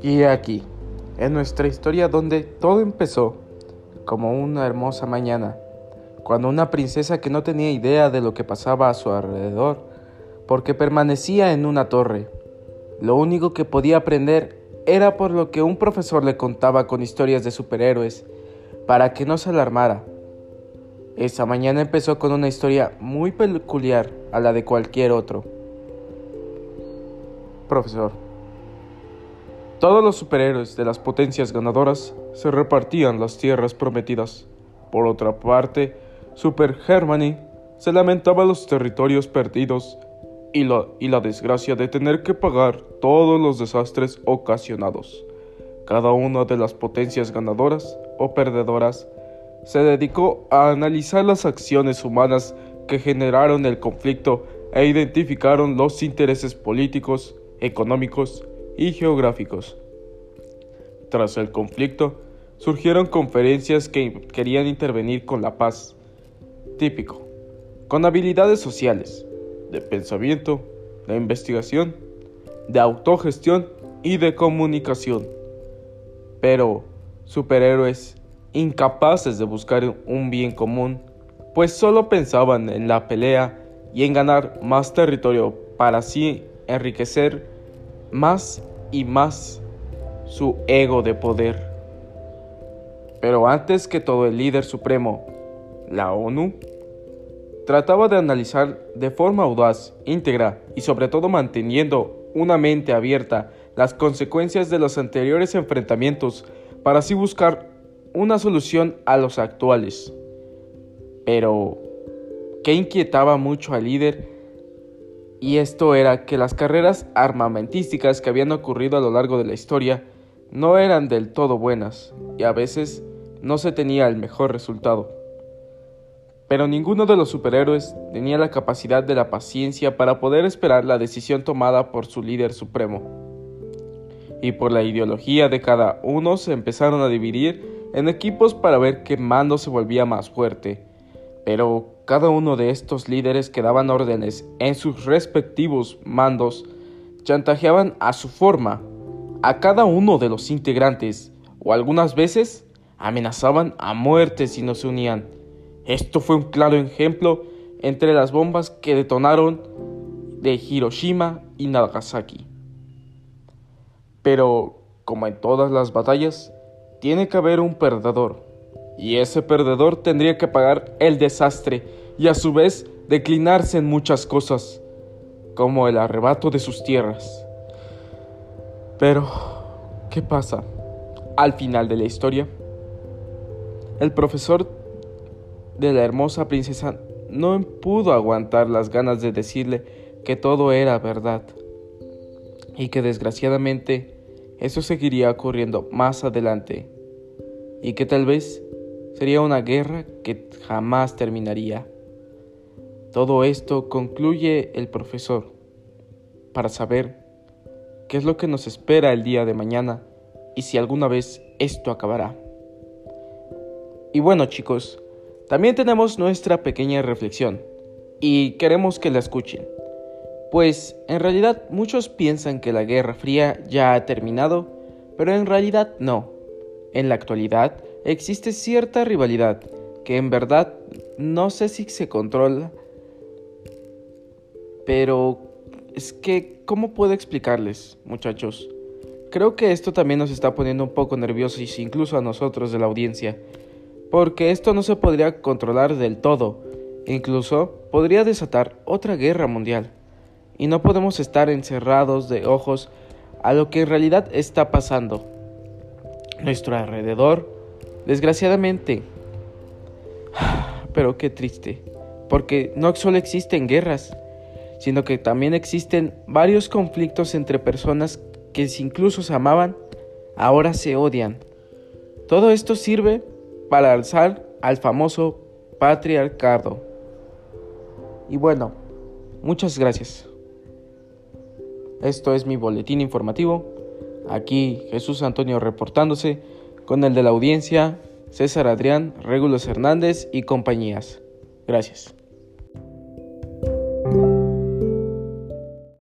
Y aquí, en nuestra historia donde todo empezó como una hermosa mañana, cuando una princesa que no tenía idea de lo que pasaba a su alrededor, porque permanecía en una torre, lo único que podía aprender era por lo que un profesor le contaba con historias de superhéroes, para que no se alarmara. Esa mañana empezó con una historia muy peculiar a la de cualquier otro. Profesor. Todos los superhéroes de las potencias ganadoras se repartían las tierras prometidas. Por otra parte, Super Germany se lamentaba los territorios perdidos y la, y la desgracia de tener que pagar todos los desastres ocasionados. Cada una de las potencias ganadoras o perdedoras se dedicó a analizar las acciones humanas que generaron el conflicto e identificaron los intereses políticos, económicos y geográficos. Tras el conflicto, surgieron conferencias que querían intervenir con la paz. Típico. Con habilidades sociales, de pensamiento, de investigación, de autogestión y de comunicación. Pero superhéroes incapaces de buscar un bien común, pues solo pensaban en la pelea y en ganar más territorio para así enriquecer más y más su ego de poder. Pero antes que todo el líder supremo, la ONU, trataba de analizar de forma audaz, íntegra y sobre todo manteniendo una mente abierta las consecuencias de los anteriores enfrentamientos para así buscar una solución a los actuales. Pero, ¿qué inquietaba mucho al líder? Y esto era que las carreras armamentísticas que habían ocurrido a lo largo de la historia no eran del todo buenas y a veces no se tenía el mejor resultado. Pero ninguno de los superhéroes tenía la capacidad de la paciencia para poder esperar la decisión tomada por su líder supremo. Y por la ideología de cada uno se empezaron a dividir en equipos para ver qué mando se volvía más fuerte. Pero cada uno de estos líderes que daban órdenes en sus respectivos mandos chantajeaban a su forma a cada uno de los integrantes o algunas veces amenazaban a muerte si no se unían. Esto fue un claro ejemplo entre las bombas que detonaron de Hiroshima y Nagasaki. Pero, como en todas las batallas, tiene que haber un perdedor y ese perdedor tendría que pagar el desastre y a su vez declinarse en muchas cosas, como el arrebato de sus tierras. Pero, ¿qué pasa? Al final de la historia, el profesor de la hermosa princesa no pudo aguantar las ganas de decirle que todo era verdad y que desgraciadamente eso seguiría ocurriendo más adelante y que tal vez Sería una guerra que jamás terminaría. Todo esto concluye el profesor para saber qué es lo que nos espera el día de mañana y si alguna vez esto acabará. Y bueno chicos, también tenemos nuestra pequeña reflexión y queremos que la escuchen. Pues en realidad muchos piensan que la Guerra Fría ya ha terminado, pero en realidad no. En la actualidad existe cierta rivalidad que en verdad no sé si se controla, pero es que, ¿cómo puedo explicarles, muchachos? Creo que esto también nos está poniendo un poco nerviosos, incluso a nosotros de la audiencia, porque esto no se podría controlar del todo, incluso podría desatar otra guerra mundial, y no podemos estar encerrados de ojos a lo que en realidad está pasando. Nuestro alrededor Desgraciadamente. Pero qué triste. Porque no solo existen guerras, sino que también existen varios conflictos entre personas que incluso se amaban, ahora se odian. Todo esto sirve para alzar al famoso patriarcado. Y bueno, muchas gracias. Esto es mi boletín informativo. Aquí Jesús Antonio reportándose con el de la audiencia, César Adrián, Regulos Hernández y compañías. Gracias.